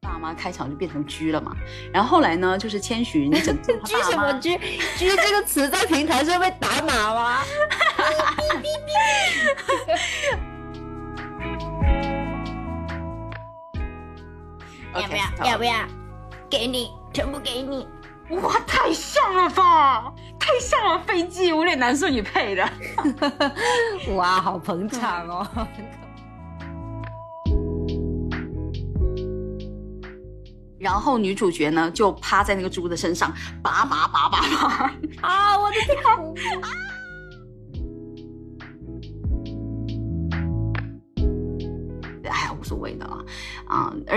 爸妈开场就变成居了嘛，然后后来呢，就是千寻整 居什么居？居 这个词在平台上被打码吗？要不要？要不要？给你，全部给你。哇，太像了吧！太像了，飞机有点难受，你配的。哇，好捧场哦。然后女主角呢，就趴在那个猪的身上，拔拔拔拔拔。啊，我的天！啊！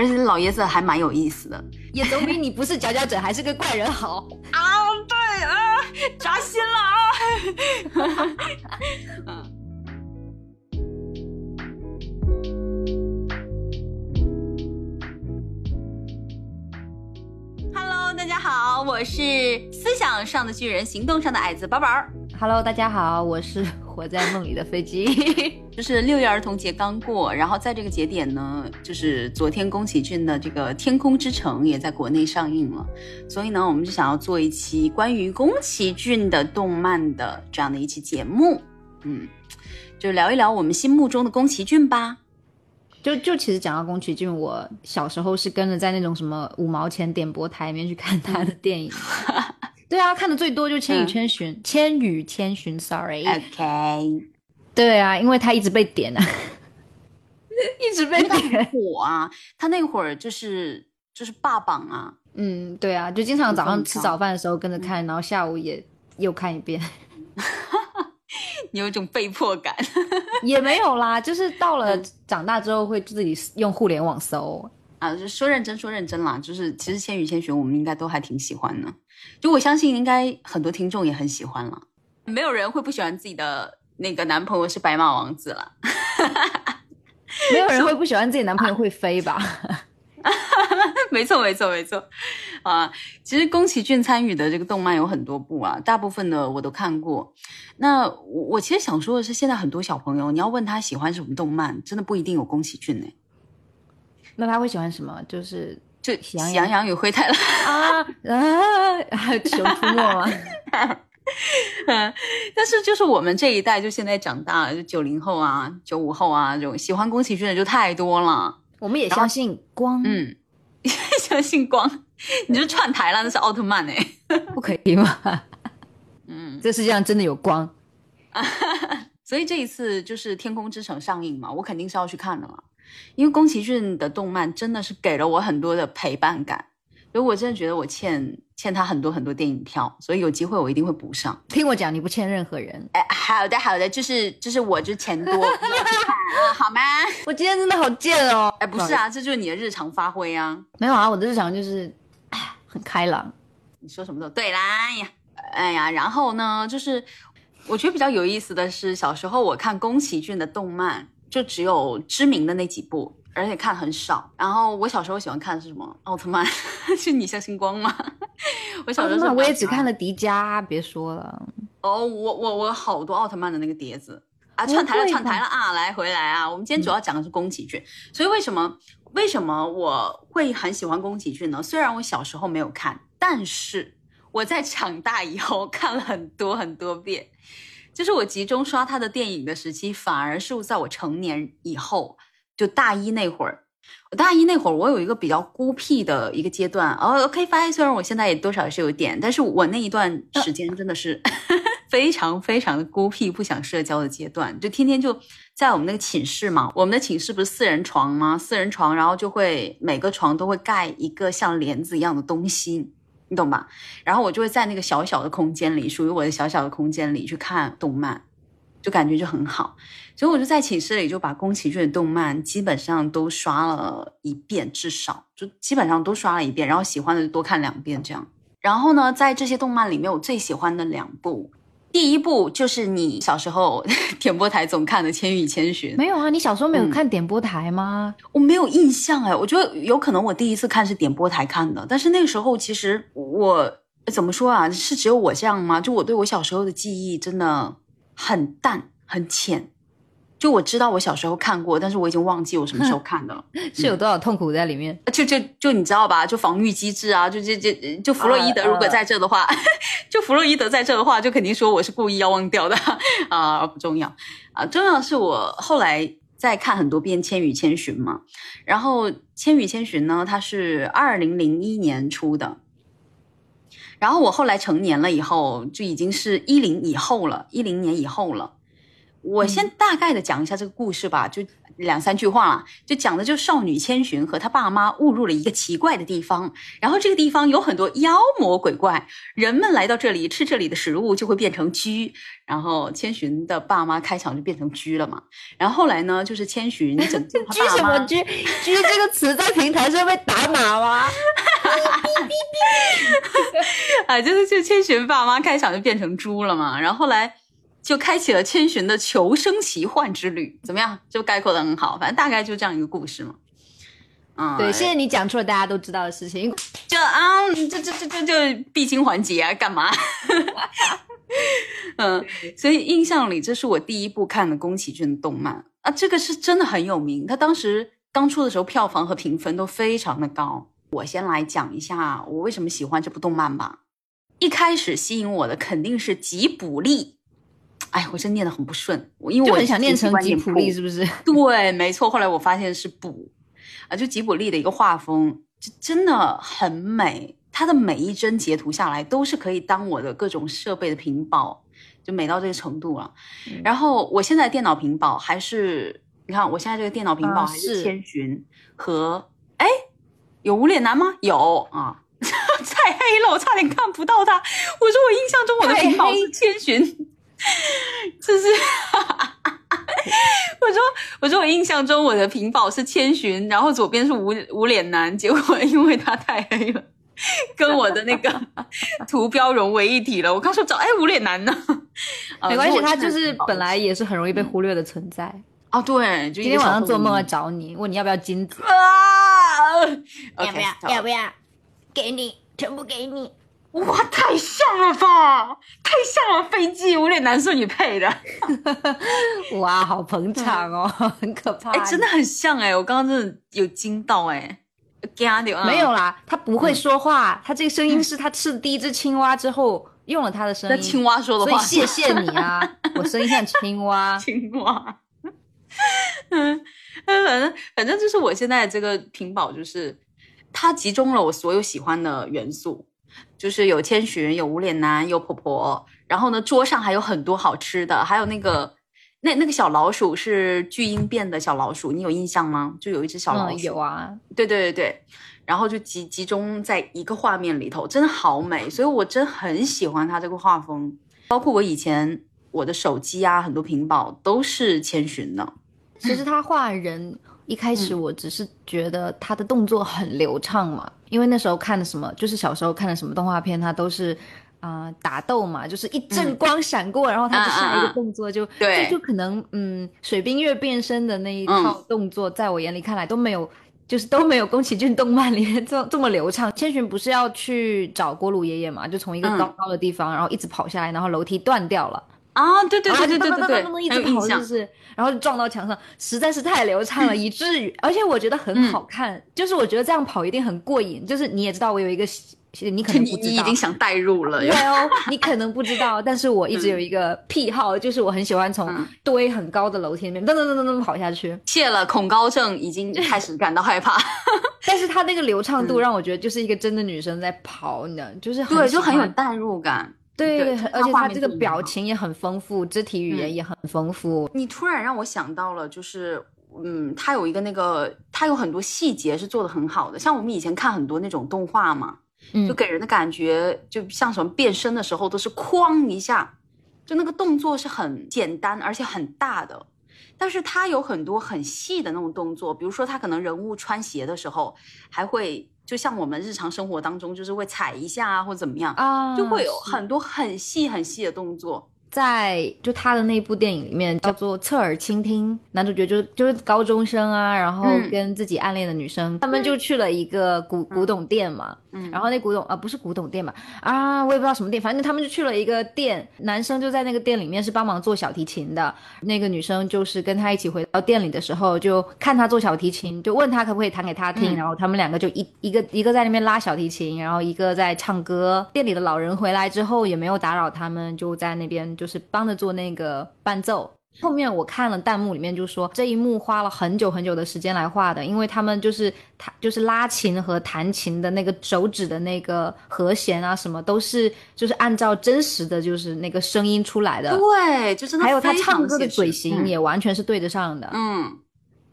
而且老爷子还蛮有意思的，也总比你不是佼佼者还是个怪人好 啊！对啊，扎心了啊！嗯。Hello，大家好，我是思想上的巨人，行动上的矮子宝宝。Hello，大家好，我是。活在梦里的飞机，就是六一儿童节刚过，然后在这个节点呢，就是昨天宫崎骏的这个《天空之城》也在国内上映了，所以呢，我们就想要做一期关于宫崎骏的动漫的这样的一期节目，嗯，就聊一聊我们心目中的宫崎骏吧。就就其实讲到宫崎骏，我小时候是跟着在那种什么五毛钱点播台里面去看他的电影。对啊，看的最多就《千与千寻》，《千与千寻》，Sorry，OK。对啊，因为他一直被点啊，一直被 点火啊。他那会儿就是就是霸榜啊。嗯，对啊，就经常早上吃早饭的时候跟着看，然后下午也又看一遍。你有一种被迫感。也没有啦，就是到了长大之后会自己用互联网搜啊。就说认真说认真啦，就是其实《千与千寻》我们应该都还挺喜欢的。就我相信，应该很多听众也很喜欢了。没有人会不喜欢自己的那个男朋友是白马王子了。没有人会不喜欢自己男朋友会飞吧？没错，没错，没错。啊，其实宫崎骏参与的这个动漫有很多部啊，大部分的我都看过。那我我其实想说的是，现在很多小朋友，你要问他喜欢什么动漫，真的不一定有宫崎骏呢。那他会喜欢什么？就是。就喜羊羊与灰太狼啊啊，还有熊出没吗？嗯，但是就是我们这一代，就现在长大了，就九零后啊、九五后啊，这种喜欢宫崎骏的就太多了。我们也相信光，嗯，相信光，你就串台了，那是奥特曼哎，不可以吗？嗯，这世界上真的有光，所以这一次就是《天空之城》上映嘛，我肯定是要去看的了。因为宫崎骏的动漫真的是给了我很多的陪伴感，所以我真的觉得我欠欠他很多很多电影票，所以有机会我一定会补上。听我讲，你不欠任何人。哎，好的好的，就是就是我就钱多，好吗？我今天真的好贱哦。哎，不是啊，这就是你的日常发挥啊。没有啊，我的日常就是哎很开朗。你说什么都对啦呀，哎呀，然后呢，就是我觉得比较有意思的是，小时候我看宫崎骏的动漫。就只有知名的那几部，而且看很少。然后我小时候喜欢看的是什么？奥特曼，是你像星光吗？我小时候我也只看了迪迦，别说了。哦，我我我好多奥特曼的那个碟子啊，串台了串台了啊！来回来啊！我们今天主要讲的是宫崎骏，所以为什么为什么我会很喜欢宫崎骏呢？虽然我小时候没有看，但是我在长大以后看了很多很多遍。就是我集中刷他的电影的时期，反而是在我成年以后，就大一那会儿。我大一那会儿，我有一个比较孤僻的一个阶段。哦，OK，发现虽然我现在也多少是有点，但是我那一段时间真的是 非常非常的孤僻，不想社交的阶段。就天天就在我们那个寝室嘛，我们的寝室不是四人床吗？四人床，然后就会每个床都会盖一个像帘子一样的东西。你懂吧？然后我就会在那个小小的空间里，属于我的小小的空间里去看动漫，就感觉就很好。所以我就在寝室里就把宫崎骏的动漫基本上都刷了一遍，至少就基本上都刷了一遍。然后喜欢的就多看两遍这样。然后呢，在这些动漫里面，我最喜欢的两部第一部就是你小时候 点播台总看的《千与千寻》。没有啊，你小时候没有看点播台吗？我没有印象哎，我觉得有可能我第一次看是点播台看的，但是那个时候其实我怎么说啊？是只有我这样吗？就我对我小时候的记忆真的很淡很浅。就我知道我小时候看过，但是我已经忘记我什么时候看的了。是有多少痛苦在里面？就就就你知道吧？就防御机制啊，就这这就弗洛伊德如果在这的话，就弗洛伊德在这的话，就肯定说我是故意要忘掉的啊，不重要啊，重要是我后来再看很多遍《千与千寻》嘛。然后《千与千寻》呢，它是二零零一年出的，然后我后来成年了以后，就已经是一零以后了，一零年以后了。我先大概的讲一下这个故事吧，就两三句话，就讲的就少女千寻和她爸妈误入了一个奇怪的地方，然后这个地方有很多妖魔鬼怪，人们来到这里吃这里的食物就会变成蛆，然后千寻的爸妈开场就变成蛆了嘛，然后后来呢，就是千寻拯救蛆什么蛆？蛆 这个词在平台上被打码吗？啊，就是就千寻爸妈开场就变成猪了嘛，然后后来。就开启了千寻的求生奇幻之旅，怎么样？就概括的很好，反正大概就这样一个故事嘛。嗯，对，现在你讲出了大家都知道的事情，就啊，这这这这就必经环节啊，干嘛？嗯，所以印象里这是我第一部看的宫崎骏的动漫啊，这个是真的很有名，他当时刚出的时候票房和评分都非常的高。我先来讲一下我为什么喜欢这部动漫吧。一开始吸引我的肯定是吉卜力。哎，我真念的很不顺，因为我很想念成吉卜力，是不是？对，没错。后来我发现是补啊，就吉卜力的一个画风，就真的很美。它的每一帧截图下来，都是可以当我的各种设备的屏保，就美到这个程度了。然后我现在电脑屏保还是，你看我现在这个电脑屏保还是千寻和哎，有无脸男吗？有啊，太黑了，我差点看不到他。我说我印象中我的屏保是千寻。就是，我说，我说，我印象中我的屏保是千寻，然后左边是无无脸男，结果因为他太黑了，跟我的那个 图标融为一体了。我刚说找哎无脸男呢，没关系，他就是本来也是很容易被忽略的存在哦。对，就今天晚上做梦要找你，问你要不要金子啊？要不要？要不要？给你，全部给你。哇，太像了吧！太像了，飞机我有点难受，你配的。哇，好捧场哦，很可怕。哎，真的很像哎，我刚刚真的有惊到哎。没有啦，他不会说话，他这个声音是他吃了第一只青蛙之后 用了他的声音。青蛙说的话，所以谢谢你啊，我声音像青蛙。青蛙。嗯，反正反正就是我现在这个屏保，就是它集中了我所有喜欢的元素。就是有千寻，有无脸男，有婆婆，然后呢，桌上还有很多好吃的，还有那个那那个小老鼠是巨婴变的小老鼠，你有印象吗？就有一只小老鼠，有啊，对对对对，然后就集集中在一个画面里头，真的好美，所以我真很喜欢它这个画风，包括我以前我的手机啊，很多屏保都是千寻的。其实他画人。一开始我只是觉得他的动作很流畅嘛，因为那时候看的什么，就是小时候看的什么动画片，他都是啊打斗嘛，就是一阵光闪过，然后他就下一个动作就对，就可能嗯水冰月变身的那一套动作，在我眼里看来都没有，就是都没有宫崎骏动漫里面这这么流畅。千寻不是要去找锅炉爷爷嘛，就从一个高高的地方，然后一直跑下来，然后楼梯断掉了。啊，对对对对对对对，一直跑就是，然后撞到墙上，实在是太流畅了，以至于，而且我觉得很好看，就是我觉得这样跑一定很过瘾。就是你也知道，我有一个，你可能不知道，你已经想代入了，对哦，你可能不知道，但是我一直有一个癖好，就是我很喜欢从堆很高的楼梯里面噔噔噔噔噔跑下去。谢了，恐高症已经开始感到害怕，但是他那个流畅度让我觉得就是一个真的女生在跑，你知道，就是对，就很有代入感。对，而且他这个表情也很丰富，肢体语言也很丰富。你突然让我想到了，就是嗯，他有一个那个，他有很多细节是做的很好的。像我们以前看很多那种动画嘛，就给人的感觉就像什么变身的时候都是哐一下，就那个动作是很简单而且很大的。但是他有很多很细的那种动作，比如说他可能人物穿鞋的时候还会。就像我们日常生活当中，就是会踩一下啊，或者怎么样啊，就会有很多很细很细的动作。在就他的那部电影里面叫做《侧耳倾听》，男主角就就是高中生啊，然后跟自己暗恋的女生，他们就去了一个古古董店嘛，嗯，然后那古董啊不是古董店吧，啊我也不知道什么店，反正他们就去了一个店，男生就在那个店里面是帮忙做小提琴的，那个女生就是跟他一起回到店里的时候，就看他做小提琴，就问他可不可以弹给他听，然后他们两个就一一个一个在那边拉小提琴，然后一个在唱歌。店里的老人回来之后也没有打扰他们，就在那边。就是帮着做那个伴奏。后面我看了弹幕里面就说这一幕花了很久很久的时间来画的，因为他们就是弹就是拉琴和弹琴的那个手指的那个和弦啊什么都是就是按照真实的就是那个声音出来的。对，就是还有他唱歌的嘴型也完全是对得上的。嗯，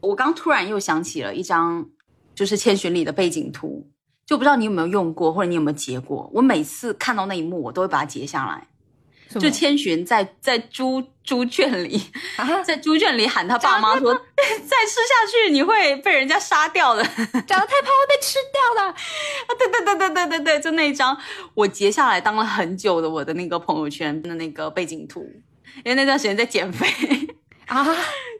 我刚突然又想起了一张就是千寻里的背景图，就不知道你有没有用过或者你有没有截过。我每次看到那一幕，我都会把它截下来。就千寻在在猪猪圈里，在猪圈里喊他爸妈说：“再吃下去你会被人家杀掉的，长得太胖会被吃掉的。”啊，对对对对对对对，就那一张。我截下来当了很久的我的那个朋友圈的那个背景图，因为那段时间在减肥。啊，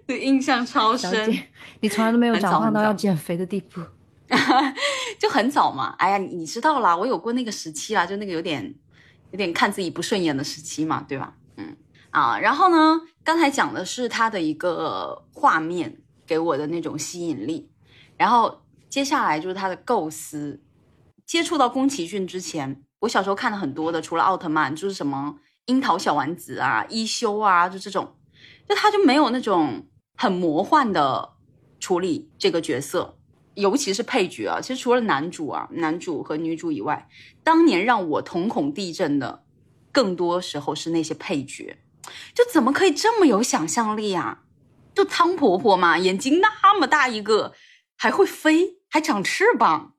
对，印象超深。你从来都没有长胖到要减肥的地步，就很早嘛。哎呀，你你知道啦，我有过那个时期啦，就那个有点。有点看自己不顺眼的时期嘛，对吧？嗯啊，然后呢，刚才讲的是他的一个画面给我的那种吸引力，然后接下来就是他的构思。接触到宫崎骏之前，我小时候看的很多的，除了奥特曼，就是什么樱桃小丸子啊、一休啊，就这种，就他就没有那种很魔幻的处理这个角色。尤其是配角啊，其实除了男主啊、男主和女主以外，当年让我瞳孔地震的，更多时候是那些配角。就怎么可以这么有想象力啊？就汤婆婆嘛，眼睛那么大一个，还会飞，还长翅膀。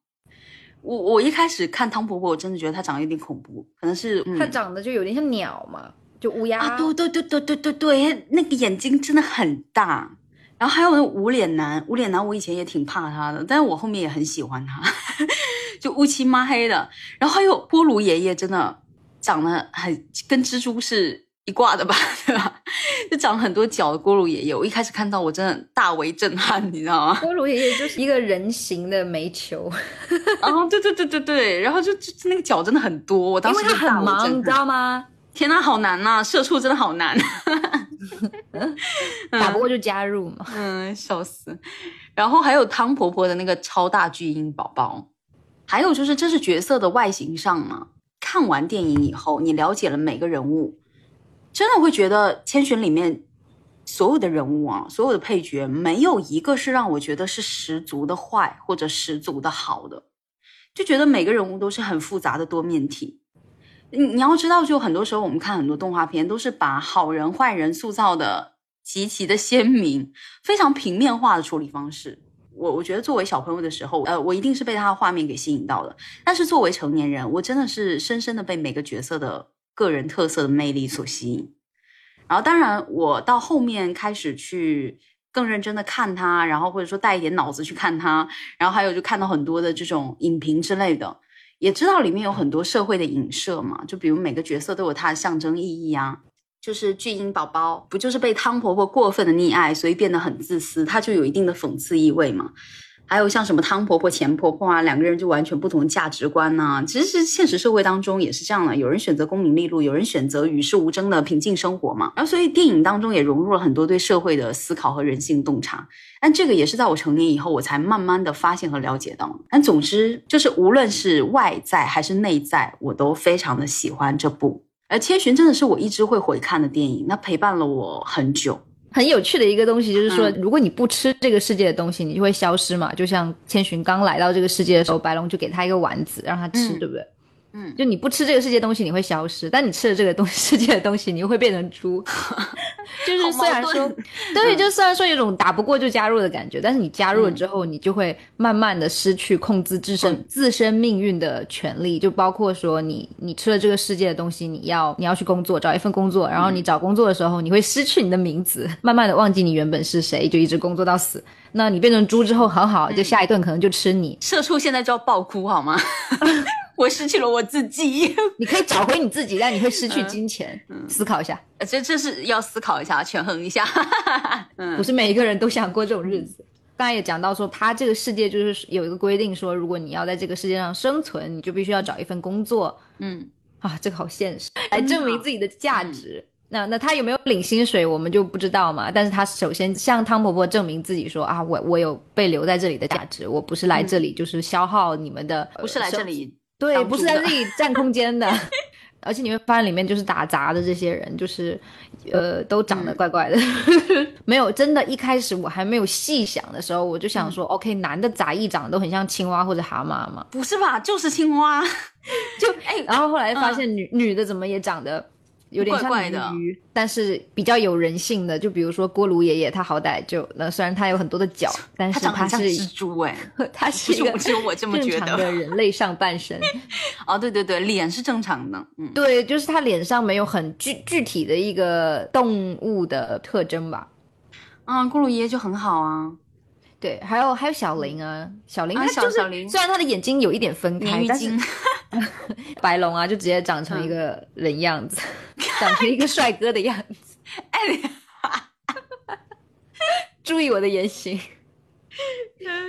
我我一开始看汤婆婆，我真的觉得她长得有点恐怖，可能是她长得就有点像鸟嘛，就乌鸦。啊，对对对对对对对，那个眼睛真的很大。然后还有那无脸男，无脸男我以前也挺怕他的，但是我后面也很喜欢他，就乌漆抹黑的。然后还有锅炉爷爷，真的长得很跟蜘蛛是一挂的吧，对吧？就长很多脚的锅炉爷爷，我一开始看到我真的大为震撼，你知道吗？锅炉爷爷就是一个人形的煤球，然后对对对对对，然后就就那个脚真的很多，我当时就很忙，你知道吗？天呐，好难呐！社畜真的好难，打不过就加入嘛。嗯，笑死。然后还有汤婆婆的那个超大巨婴宝宝，还有就是这是角色的外形上嘛。看完电影以后，你了解了每个人物，真的会觉得《千寻》里面所有的人物啊，所有的配角，没有一个是让我觉得是十足的坏或者十足的好的，就觉得每个人物都是很复杂的多面体。你你要知道，就很多时候我们看很多动画片，都是把好人坏人塑造的极其的鲜明，非常平面化的处理方式。我我觉得作为小朋友的时候，呃，我一定是被他的画面给吸引到的。但是作为成年人，我真的是深深的被每个角色的个人特色的魅力所吸引。然后，当然我到后面开始去更认真的看他，然后或者说带一点脑子去看他，然后还有就看到很多的这种影评之类的。也知道里面有很多社会的影射嘛，就比如每个角色都有它的象征意义啊。就是巨婴宝宝不就是被汤婆婆过分的溺爱，所以变得很自私，它就有一定的讽刺意味嘛。还有像什么汤婆婆、钱婆婆啊，两个人就完全不同价值观呐。其实是现实社会当中也是这样的，有人选择功名利禄，有人选择与世无争的平静生活嘛。然后所以电影当中也融入了很多对社会的思考和人性洞察。但这个也是在我成年以后，我才慢慢的发现和了解到。但总之就是无论是外在还是内在，我都非常的喜欢这部。而《千寻》真的是我一直会回看的电影，那陪伴了我很久。很有趣的一个东西就是说，如果你不吃这个世界的东西，你就会消失嘛。就像千寻刚来到这个世界的时候，白龙就给他一个丸子让他吃，对不对？嗯，就你不吃这个世界东西，你会消失；但你吃了这个东 世界的东西，你又会变成猪。就是虽然说，对，就虽然说有种打不过就加入的感觉，但是你加入了之后，你就会慢慢的失去控制自身自身命运的权利。就包括说，你你吃了这个世界的东西，你要你要去工作，找一份工作，然后你找工作的时候，你会失去你的名字，慢慢的忘记你原本是谁，就一直工作到死。那你变成猪之后，很好，就下一顿可能就吃你。社畜现在就要爆哭好吗？我失去了我自己。你可以找回你自己，但你会失去金钱。思考一下，呃这这是要思考一下，权衡一下。嗯不是每一个人都想过这种日子。刚才也讲到说，他这个世界就是有一个规定，说如果你要在这个世界上生存，你就必须要找一份工作嗯，啊，这个好现实，来证明自己的价值。那那他有没有领薪水，我们就不知道嘛。但是他首先向汤婆婆证明自己说啊，我我有被留在这里的价值，我不是来这里就是消耗你们的，不是来这里对，不是在这里占空间的。而且你会发现里面就是打杂的这些人，就是，呃，都长嗯得怪怪的。没有，真的，一开始我还没有细想的时候，我就想嗯说、o k 男的杂役长得都很像青蛙或者蛤蟆嘛。不是吧？就是青蛙。就 哎然后后来发现女、女的怎么也长得有点像怪怪的鱼，但是比较有人性的。就比如说锅炉爷爷，他好歹就那虽然他有很多的脚，但是他是蜘蛛 哎、他是一个只有我这么觉得。常的人类上半身。哦，对对对，脸是正常的。嗯，对，就是他脸上没有很具具体的一个动物的特征吧。啊，咕噜爷爷就很好啊。对，还有还有小林啊，小林啊他就是、小小林虽然他的眼睛有一点分开，但是 白龙啊就直接长成一个人样子，长成一个帅哥的样子。哎，注意我的言行。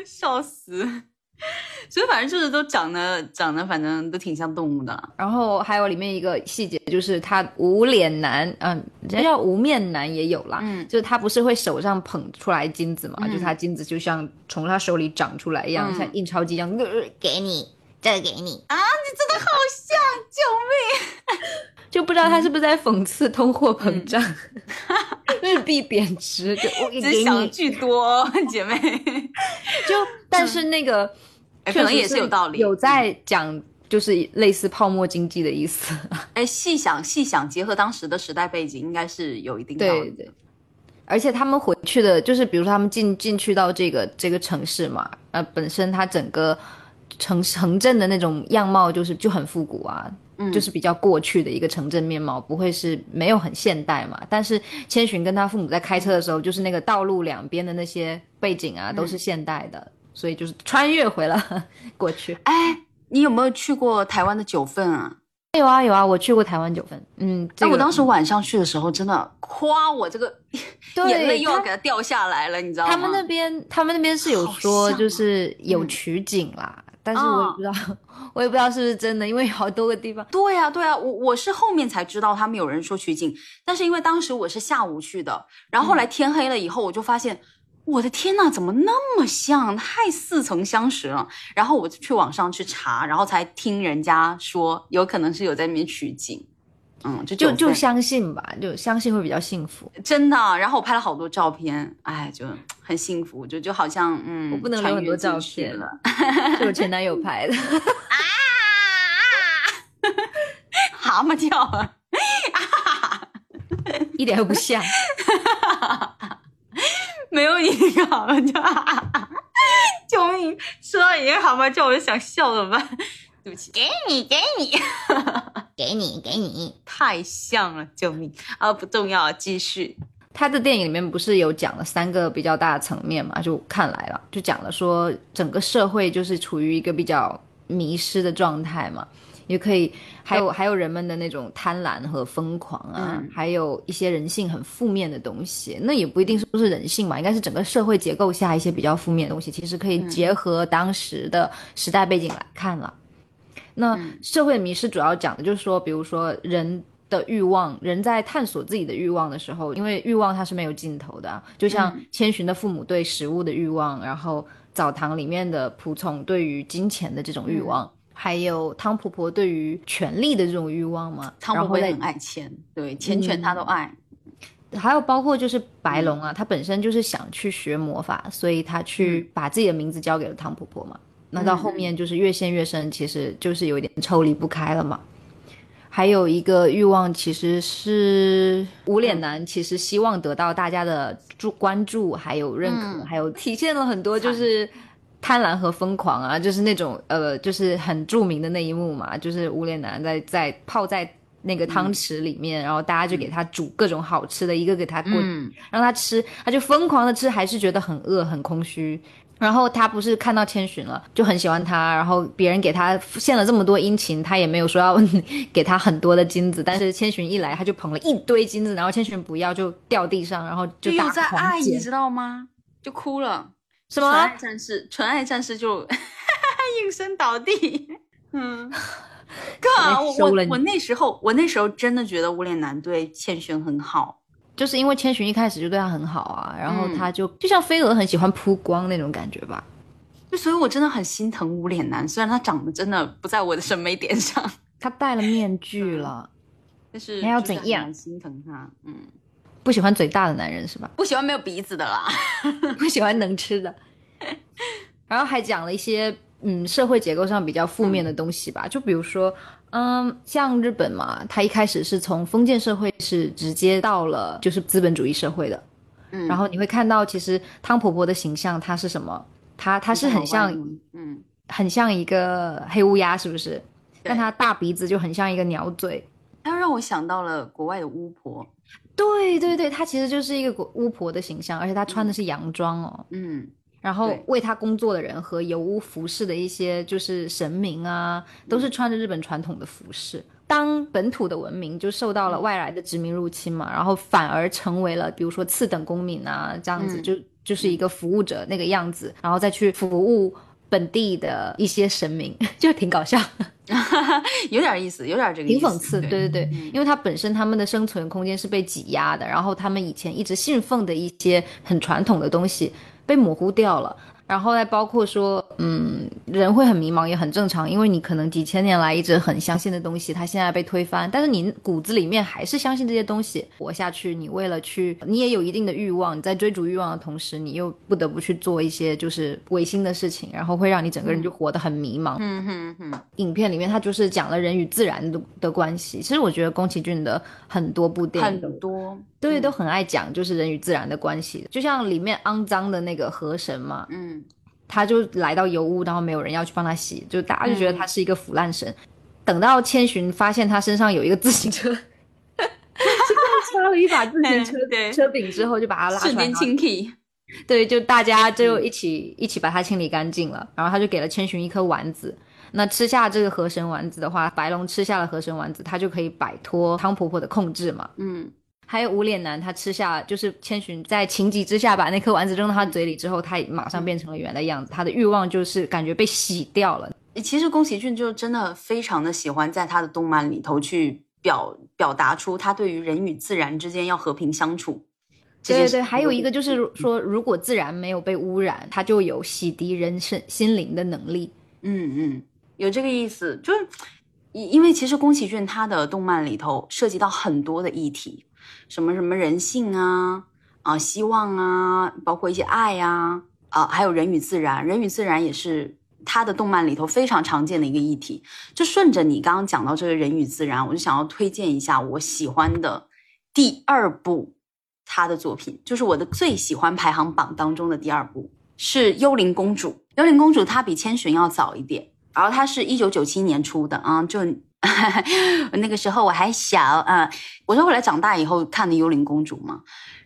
笑死。所以反正就是都长得长得，反正都挺像动物的。然后还有里面一个细节，就是他无脸男，嗯，人家叫无面男也有啦，嗯就是他不是会手上捧出来金子嘛，嗯就是他金子就像从他手里长出来一样，嗯像印钞机一样，呃给你，这个给你，啊，你真的好像，救命！就不知道他是不是在讽刺通货膨胀，日币贬值，就我 给你想你，巨多，姐妹。就但是那个哎可能也是有道理有在讲就是类似泡沫经济的意思，哎，细想细想，结合当时的时代背景，应该是有一定道理。对对。而且他们回去的，就是比如说他们进进去到这个这个城市嘛，呃，本身它整个城城镇的那种样貌就是就很复古啊，嗯就是比较过去的一个城镇面貌，不会是没有很现代嘛。但是千寻跟他父母在开车的时候，就是那个道路两边的那些背景啊，都是现代的，所以就是穿越回了 过去。哎，你有没有去过台湾的九份啊？有啊有啊，我去过台湾九份，嗯，这哎，个我当时晚上去的时候，真的夸我这个 眼泪又要给它掉下来了，你知道吗？他们那边，他们那边是有说，就是有嗯取景啦，但是我也嗯不知道，我也不知道是不是真的，因为好多个地方。对呀、对呀、我我是后面才知道他们有人说取景，但是因为当时我是下午去的，然后后来天黑了以后，我就发现，我的天呐，怎么那么像，太似曾相识了。然后我就去网上去查，然后才听人家说，有可能是有在那边取景，嗯，就就就相信吧，就相信会比较幸福。真的。然后我拍了好多照片，哎，就很幸福，就就好像嗯，我不能留很多照片了。是我前男友拍的啊，蛤蟆叫啊！一点都不像。没有一个蛤蟆叫，救命！说到你那个蛤蟆叫，我就想笑，怎么办？对不起，给你，给你，给你，给你。太像了，救命！啊，不重要，继续。他的电影里面不是有讲了三个比较大的层面嘛？就看来了，就讲了说整个社会就是处于一个比较迷失的状态嘛。也可以，还有还有人们的那种贪婪和疯狂啊，嗯还有一些人性很负面的东西。那也不一定说是人性嘛，应该是整个社会结构下一些比较负面的东西，其实可以结合当时的时代背景来看了。那社会的迷失主要讲的就是说，比如说人的欲望，人在探索自己的欲望的时候，因为欲望它是没有尽头的啊、就像千寻的父母对食物的欲望，然后澡堂里面的仆从对于金钱的这种欲望。还有汤婆婆对于权力的这种欲望嘛，然后再汤婆婆也很爱钱，对钱权她都爱。还有包括就是白龙啊，他本身就是想去学魔法，所以她去把自己的名字交给了汤婆婆嘛。那到后面就是越陷越深，其实就是有一点抽离不开了嘛。还有一个欲望，其实是无脸男，其实希望得到大家的注关注，还有认可，嗯。还有体现了很多就是贪婪和疯狂啊，就是那种呃，就是很著名的那一幕嘛，就是无脸男在在泡在那个汤池里面，然后大家就给他煮各种好吃的，一个给他滚，嗯，让他吃，他就疯狂的吃，还是觉得很饿很空虚。然后他不是看到千寻了，就很喜欢他，然后别人给他献了这么多殷勤，他也没有说要给他很多的金子，但是千寻一来，他就捧了一堆金子，然后千寻不要就掉地上，然后就又在爱，你知道吗？就哭了。什么？纯爱战士，纯爱战士就 应声倒地。嗯，哥，我我我那时候，我那时候真的觉得无脸男对千寻很好。就是因为千寻一开始就对他很好啊，然后他就就像飞蛾很喜欢扑光那种感觉吧，就所以我真的很心疼无脸男，虽然他长得真的不在我的审美点上，他戴了面具了，但是还要怎样？心疼他，嗯，不喜欢嘴大的男人是吧？不喜欢没有鼻子的啦，不喜欢能吃的，然后还讲了一些嗯社会结构上比较负面的东西吧，就比如说。嗯，像日本嘛，它一开始是从封建社会是直接到了就是资本主义社会的，嗯，然后你会看到其实汤婆婆的形象，她是什么？她她是很像，嗯，很像一个黑乌鸦，是不是？但她大鼻子就很像一个鸟嘴，它让我想到了国外的巫婆。对对对，她其实就是一个巫婆的形象，而且她穿的是洋装哦，嗯。然后为他工作的人和油污服饰的一些就是神明啊，都是穿着日本传统的服饰。当本土的文明就受到了外来的殖民入侵嘛，然后反而成为了比如说次等公民啊这样子，就就是一个服务者那个样子，然后再去服务本地的一些神明，就挺搞笑，有点意思，有点这个挺讽刺。对对对，因为他本身他们的生存空间是被挤压的，然后他们以前一直信奉的一些很传统的东西。被模糊掉了。然后再包括说，嗯，人会很迷茫，也很正常，因为你可能几千年来一直很相信的东西，它现在被推翻，但是你骨子里面还是相信这些东西，活下去，你为了去，你也有一定的欲望，你在追逐欲望的同时，你又不得不去做一些就是违心的事情，然后会让你整个人就活得很迷茫。嗯哼哼。影片里面他就是讲了人与自然的的关系，其实我觉得宫崎骏的很多部电影很多对都很爱讲就是人与自然的关系，就像里面肮脏的那个河神嘛，嗯。他就来到油污，然后没有人要去帮他洗，就大家就觉得他是一个腐烂神。等到千寻发现他身上有一个自行车，插了一把自行车 车柄之后，就把他拉出来。清理。对，就大家就一起一起把它清理干净了。然后他就给了千寻一颗丸子。那吃下这个河神丸子的话，白龙吃下了河神丸子，他就可以摆脱汤婆婆的控制嘛。嗯。还有无脸男，他吃下就是千寻在情急之下把那颗丸子扔到他嘴里之后，他马上变成了原来的样子。他的欲望就是感觉被洗掉了。其实宫崎骏就真的非常的喜欢在他的动漫里头去表表达出他对于人与自然之间要和平相处。对对对，还有一个就是说，如果自然没有被污染，它就有洗涤人身心灵的能力。嗯嗯，有这个意思，就是因因为其实宫崎骏他的动漫里头涉及到很多的议题。什么什么人性啊啊，希望啊，包括一些爱呀啊，还有人与自然，人与自然也是他的动漫里头非常常见的一个议题。就顺着你刚刚讲到这个人与自然，我就想要推荐一下我喜欢的第二部他的作品，就是我的最喜欢排行榜当中的第二部是《幽灵公主》。《幽灵公主》它比《千寻》要早一点，然后它是一九九七年出的啊，就。那个时候我还小啊，我说后来长大以后看的《幽灵公主》嘛。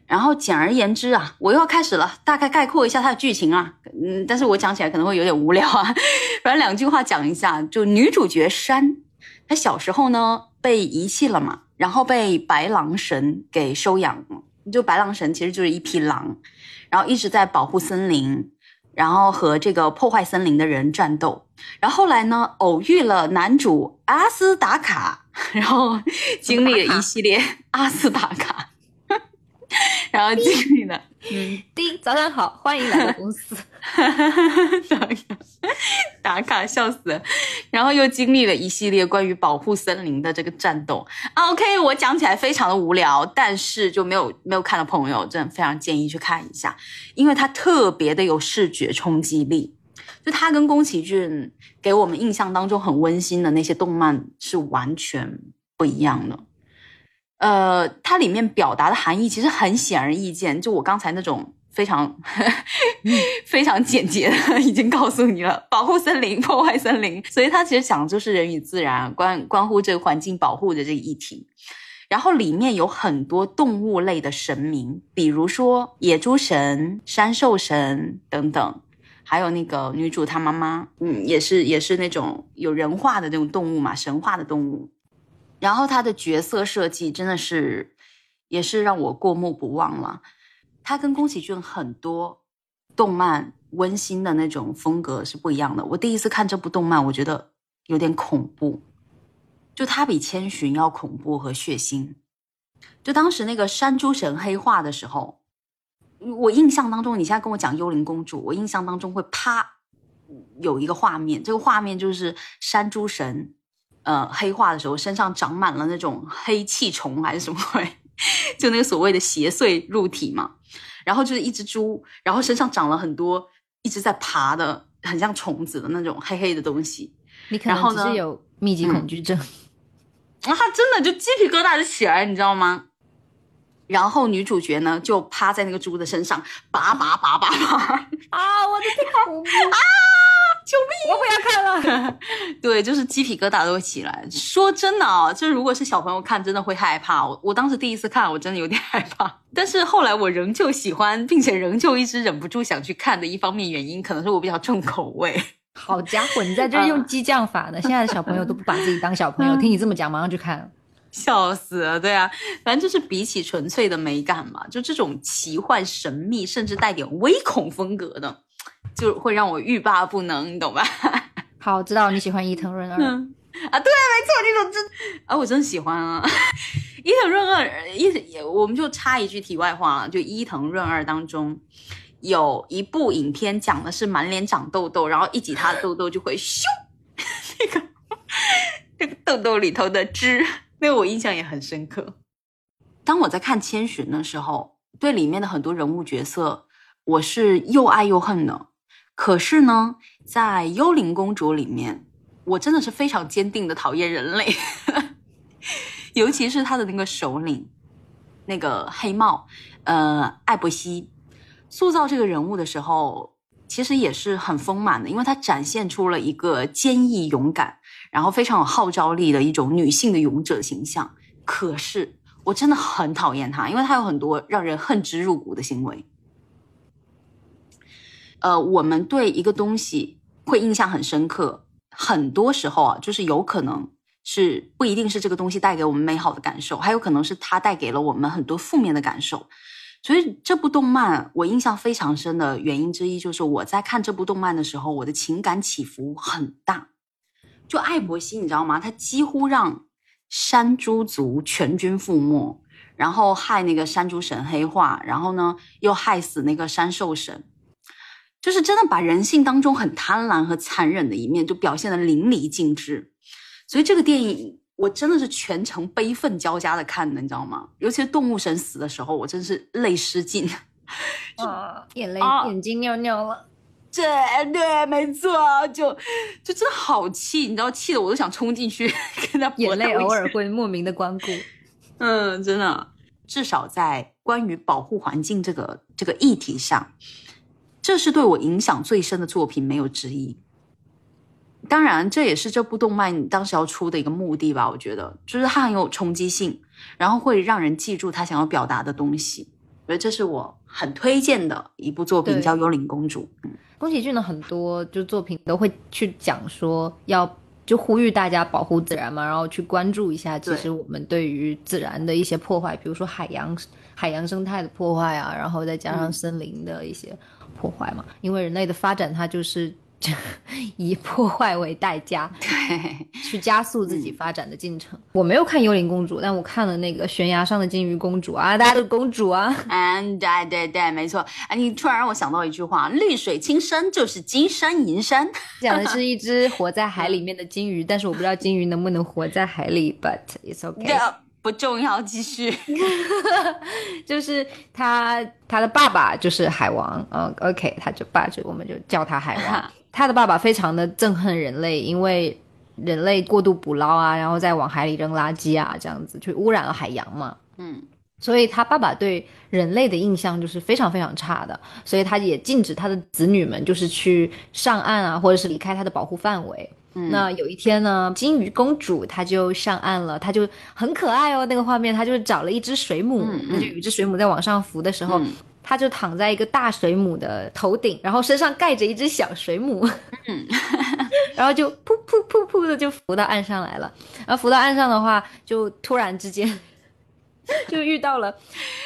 然后简而言之啊，我又要开始了，大概概括一下它的剧情啊。嗯，但是我讲起来可能会有点无聊啊，反正两句话讲一下。就女主角山，她小时候呢被遗弃了嘛，然后被白狼神给收养了。就白狼神其实就是一匹狼，然后一直在保护森林。然后和这个破坏森林的人战斗，然后后来呢，偶遇了男主阿斯达卡，然后经历了一系列阿斯达卡。然后经历了，嗯，第一早上好，欢迎来到公司，打卡，打卡，笑死。然后又经历了一系列关于保护森林的这个战斗。OK，我讲起来非常的无聊，但是就没有没有看的朋友，真的非常建议去看一下，因为它特别的有视觉冲击力。就它跟宫崎骏给我们印象当中很温馨的那些动漫是完全不一样的。呃，它里面表达的含义其实很显而易见，就我刚才那种非常 非常简洁的已经告诉你了，保护森林，破坏森林，所以它其实讲的就是人与自然关关乎这个环境保护的这个议题。然后里面有很多动物类的神明，比如说野猪神、山兽神等等。还有那个女主她妈妈，嗯，也是也是那种有人化的那种动物嘛，神话的动物。然后他的角色设计真的是，也是让我过目不忘了。他跟宫崎骏很多动漫温馨的那种风格是不一样的。我第一次看这部动漫，我觉得有点恐怖，就它比千寻要恐怖和血腥。就当时那个山猪神黑化的时候。我印象当中，你现在跟我讲幽灵公主，我印象当中会啪有一个画面，这个画面就是山猪神，呃，黑化的时候身上长满了那种黑气虫还是什么鬼，就那个所谓的邪祟入体嘛。然后就是一只猪，然后身上长了很多一直在爬的，很像虫子的那种黑黑的东西。你可能只是有密集恐惧症啊，真的就鸡皮疙瘩就起来，你知道吗？然后女主角呢，就趴在那个猪的身上，拔拔拔拔拔 啊！我的天啊！对，就是鸡皮疙瘩都会起来。说真的啊，就如果是小朋友看，真的会害怕。我我当时第一次看，我真的有点害怕。但是后来我仍旧喜欢，并且仍旧一直忍不住想去看的一方面原因，可能是我比较重口味。好家伙，你在这用 激将法呢？现在的小朋友都不把自己当小朋友，听你这么讲，马上去看。笑死了，对啊，反正就是比起纯粹的美感嘛，就这种奇幻神秘，甚至带点微恐风格的，就会让我欲罢不能，你懂吧？好，知道你喜欢伊藤润二嗯啊？对，没错，这种真啊，我真喜欢啊！伊藤润二，伊，我们就插一句题外话了，就伊藤润二当中有一部影片讲的是满脸长痘痘，然后一挤他的痘痘就会咻，那个那个痘痘里头的汁。对我印象也很深刻。当我在看《千寻》的时候，对里面的很多人物角色，我是又爱又恨的。可是呢，在《幽灵公主》里面，我真的是非常坚定的讨厌人类，尤其是他的那个首领，那个黑帽，呃，艾伯西，塑造这个人物的时候，其实也是很丰满的，因为她展现出了一个坚毅勇敢。然后非常有号召力的一种女性的勇者形象，可是我真的很讨厌她，因为她有很多让人恨之入骨的行为。呃，我们对一个东西会印象很深刻，很多时候啊，就是有可能是不一定是这个东西带给我们美好的感受，还有可能是它带给了我们很多负面的感受。所以这部动漫我印象非常深的原因之一，就是我在看这部动漫的时候，我的情感起伏很大。就艾伯西，你知道吗？他几乎让山猪族全军覆没，然后害那个山猪神黑化，然后呢又害死那个山兽神，就是真的把人性当中很贪婪和残忍的一面就表现的淋漓尽致。所以这个电影我真的是全程悲愤交加的看的，你知道吗？尤其是动物神死的时候，我真是泪失禁，啊，眼泪眼睛尿尿了。对对，没错，就就真的好气，你知道，气的我都想冲进去跟他。眼泪偶尔会莫名的光顾，嗯，真的，至少在关于保护环境这个这个议题上，这是对我影响最深的作品，没有之一。当然，这也是这部动漫当时要出的一个目的吧？我觉得，就是它很有冲击性，然后会让人记住他想要表达的东西。所以，这是我很推荐的一部作品，叫《幽灵公主》。嗯。宫崎骏的很多就作品都会去讲说要就呼吁大家保护自然嘛，然后去关注一下其实我们对于自然的一些破坏，比如说海洋海洋生态的破坏啊，然后再加上森林的一些破坏嘛，因为人类的发展它就是。以破坏为代价，对，去加速自己发展的进程。我没有看《幽灵公主》，但我看了那个《悬崖上的金鱼公主》啊，大家的公主啊，嗯，对对对，没错。哎，你突然让我想到一句话：“绿水青山就是金山银山。”讲的是一只活在海里面的金鱼，但是我不知道金鱼能不能活在海里，but it's okay。不重要，继续。就是他，他的爸爸就是海王，嗯，OK，他就爸就我们就叫他海王。他的爸爸非常的憎恨人类，因为人类过度捕捞啊，然后再往海里扔垃圾啊，这样子就污染了海洋嘛。嗯，所以他爸爸对人类的印象就是非常非常差的，所以他也禁止他的子女们就是去上岸啊，或者是离开他的保护范围。那有一天呢，金鱼公主她就上岸了，她就很可爱哦，那个画面，她就找了一只水母，那就有一只水母在往上浮的时候。她就躺在一个大水母的头顶，然后身上盖着一只小水母，嗯，然后就噗噗噗噗的就浮到岸上来了。然后浮到岸上的话，就突然之间 就遇到了，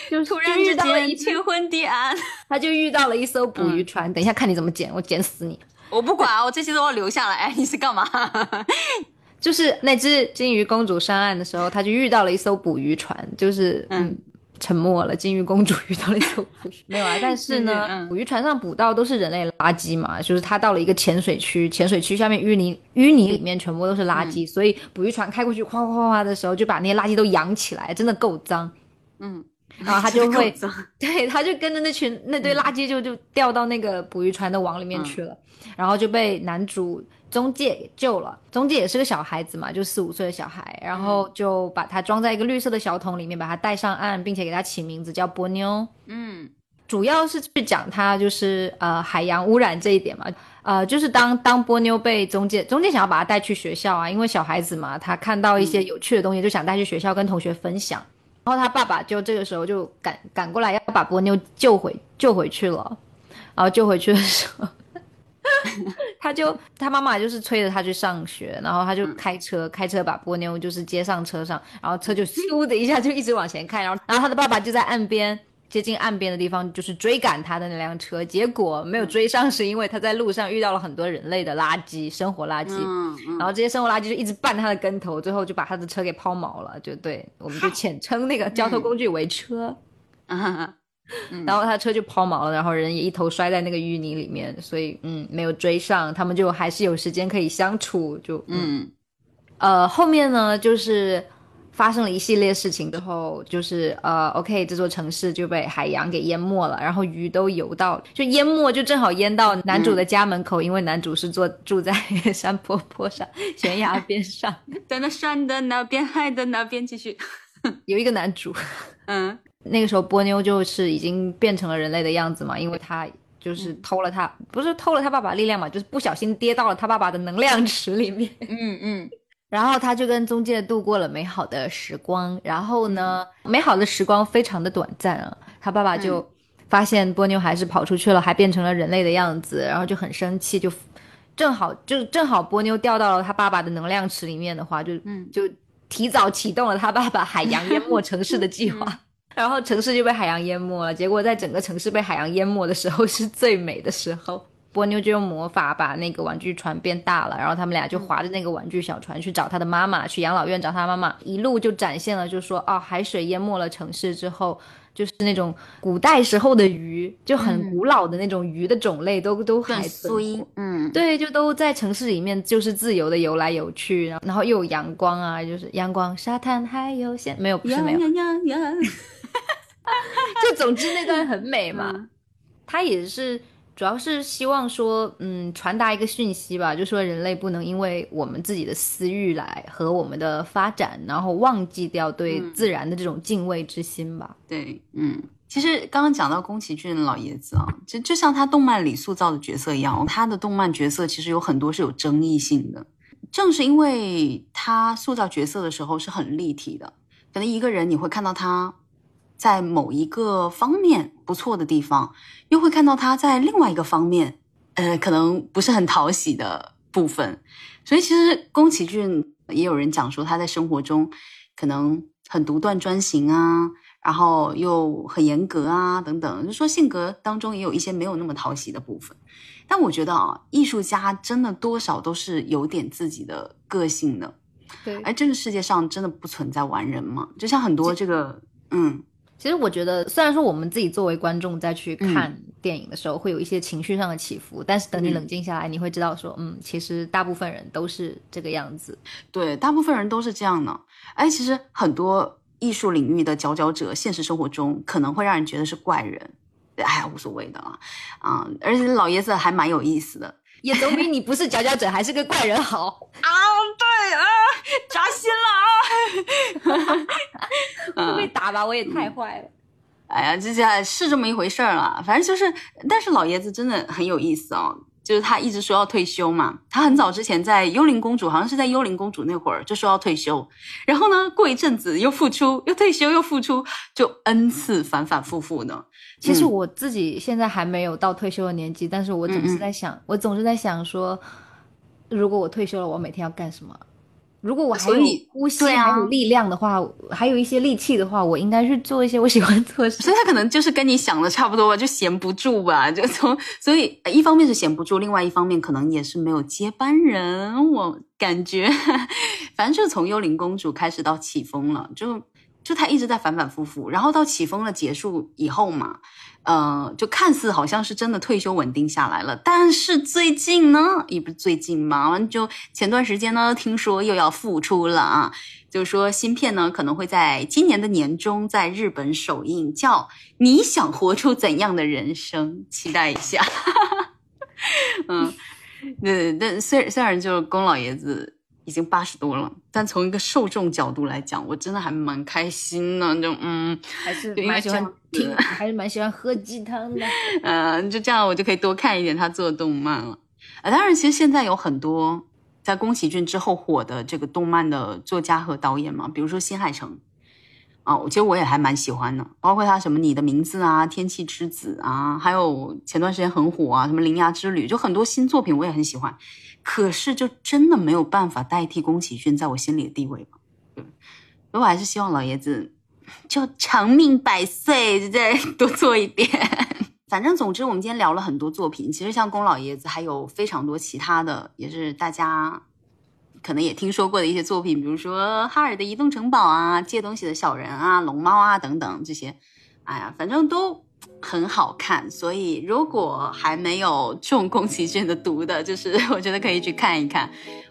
就突然遇到了一间天昏地暗。他就遇到了一艘捕鱼船。等一下看你怎么剪，我剪死你！我不管啊，我这些都要留下来。哎，你是干嘛？就是那只金鱼公主上岸的时候，她就遇到了一艘捕鱼船，就是嗯。沉默了，金鱼公主遇到了一艘捕鱼 没有啊？但是呢，嗯捕鱼船上捕到都是人类垃圾嘛，就是它到了一个浅水区，浅水区下面淤泥淤泥里面全部都是垃圾，所以捕鱼船开过去哗哗哗哗的时候，就把那些垃圾都扬起来，真的够脏。嗯，然后他就会 对，他就跟着那群那堆垃圾就就掉到那个捕鱼船的网里面去了，然后就被男主中介给救了。中介也是个小孩子嘛，就四五岁的小孩，然后就把他装在一个绿色的小桶里面，把他带上岸，并且给他起名字叫波妞。嗯。主要是去讲他就是呃海洋污染这一点嘛，呃就是当当波妞被中介中介想要把他带去学校啊，因为小孩子嘛，他看到一些有趣的东西就想带去学校跟同学分享，然后他爸爸就这个时候就赶赶过来要把波妞救回救回去了，然后救回去的时候。他就他妈妈就是催着他去上学，然后他就开车、开车把波妞就是接上车上，然后车就咻的一下就一直往前开，然后然后他的爸爸就在岸边接近岸边的地方就是追赶他的那辆车，结果没有追上，是因为他在路上遇到了很多人类的垃圾、生活垃圾，嗯嗯。然后这些生活垃圾就一直绊他的跟头，最后就把他的车给抛锚了，就对，我们就简称那个交通工具为车。啊，然后他车就抛锚了，然后人也一头摔在那个淤泥里面，所以嗯没有追上，他们就还是有时间可以相处，就嗯。嗯。呃后面呢就是发生了一系列事情之后，就是呃 OK 这座城市就被海洋给淹没了，然后鱼都游到就淹没就正好淹到男主的家门口，因为男主是坐住在山坡坡上悬崖边上，在那山的那边，海的那边，继续。有一个男主。嗯那个时候波妞就是已经变成了人类的样子嘛，因为他就是偷了他，不是偷了他爸爸力量嘛，就是不小心跌到了他爸爸的能量池里面，嗯嗯然后他就跟中介度过了美好的时光。然后呢，美好的时光非常的短暂啊，他爸爸就发现波妞还是跑出去了，还变成了人类的样子，然后就很生气，就正好就正好波妞掉到了他爸爸的能量池里面的话，就嗯就提早启动了他爸爸海洋淹没城市的计划。然后城市就被海洋淹没了，结果在整个城市被海洋淹没的时候是最美的时候。波妞就用魔法把那个玩具船变大了，然后他们俩就划着那个玩具小船去找他的妈妈，去养老院找他妈妈。一路就展现了，就说哦，海水淹没了城市之后，就是那种古代时候的鱼，就很古老的那种鱼的种类都都还更存衰，嗯。对，就都在城市里面，就是自由的游来游去，然后然后又有阳光啊，就是阳光、沙滩还有现，没有不是没有，就总之那段很美嘛。嗯。他也是主要是希望说，嗯，传达一个讯息吧，就说人类不能因为我们自己的私欲来和我们的发展，然后忘记掉对自然的这种敬畏之心吧。对，嗯。其实刚刚讲到宫崎骏老爷子啊，就就像他动漫里塑造的角色一样，他的动漫角色其实有很多是有争议性的。正是因为他塑造角色的时候是很立体的，可能一个人你会看到他在某一个方面不错的地方，又会看到他在另外一个方面，呃，可能不是很讨喜的部分。所以其实宫崎骏也有人讲说他在生活中可能很独断专行啊，然后又很严格啊，等等，就说性格当中也有一些没有那么讨喜的部分。但我觉得啊，艺术家真的多少都是有点自己的个性的。对而这个世界上真的不存在完人嘛？就像很多这个，嗯其实我觉得，虽然说我们自己作为观众再去看电影的时候，会有一些情绪上的起伏，但是等你冷静下来，你会知道说，嗯，其实大部分人都是这个样子。对，大部分人都是这样的。哎，其实很多艺术领域的佼佼者，现实生活中可能会让人觉得是怪人，哎呀，无所谓的了啊。而且老爷子还蛮有意思的也总比你不是佼佼者还是个怪人好。啊。对啊，扎心了啊！会被打吧？我也太坏了。哎呀，这下是这么一回事儿了。反正就是，但是老爷子真的很有意思哦。就是他一直说要退休嘛。他很早之前在《幽灵公主》，好像是在《幽灵公主》那会儿就说要退休，然后呢，过一阵子又复出，又退休，又复出，就 N 次反反复复的。其实我自己现在还没有到退休的年纪，但是我总是在想，我总是在想说，如果我退休了，我每天要干什么？如果我还有呼吸，还有力量的话，还有一些力气的话，我应该去做一些我喜欢做的事。所以他可能就是跟你想的差不多吧，就闲不住吧，就从所以一方面是闲不住，另外一方面可能也是没有接班人。我感觉，反正就是从幽灵公主开始到起风了，就就他一直在反反复复，然后到起风了结束以后嘛。呃，就看似好像是真的退休稳定下来了，但是最近呢，也不是最近嘛，就前段时间呢，听说又要复出了啊，就是说新片呢可能会在今年的年中在日本首映，叫《你想活出怎样的人生》，期待一下。嗯，那那虽虽然就是宫老爷子。已经八十多了，但从一个受众角度来讲，我真的还蛮开心呢。就嗯，还是蛮喜欢听，还是蛮喜欢喝鸡汤的。嗯，就这样，我就可以多看一点他做的动漫了。啊，当然，其实现在有很多在宫崎骏之后火的这个动漫的作家和导演嘛，比如说新海诚啊，其实我也还蛮喜欢的。包括他什么《你的名字》啊，《天气之子》啊，还有前段时间很火啊，什么《铃芽之旅》，就很多新作品我也很喜欢。可是，就真的没有办法代替宫崎骏在我心里的地位吗？所以我还是希望老爷子 就长命百岁，再多做一点。反正，总之，我们今天聊了很多作品。其实，像宫老爷子，还有非常多其他的，也是大家可能也听说过的一些作品，比如说哈尔的移动城堡啊，借东西的小人啊，龙猫啊等等这些。哎呀，反正都。很好看，所以如果还没有中宫崎骏的毒的，就是我觉得可以去看一看。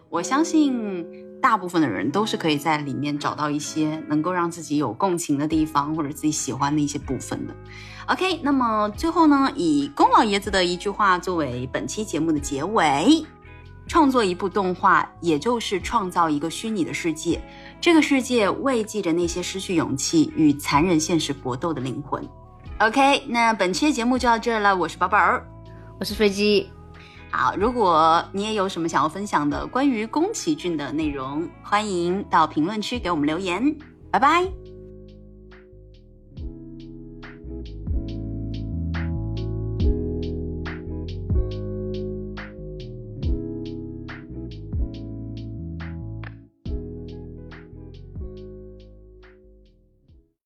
我相信大部分的人都是可以在里面找到一些能够让自己有共情的地方，或者自己喜欢的一些部分的。OK，那么最后呢，以宫老爷子的一句话作为本期节目的结尾：创作一部动画，也就是创造一个虚拟的世界，这个世界慰藉着那些失去勇气与残忍现实搏斗的灵魂。OK，那本期的节目就到这儿了。我是宝宝儿，我是飞机。好，如果你也有什么想要分享的关于宫崎骏的内容，欢迎到评论区给我们留言。拜拜。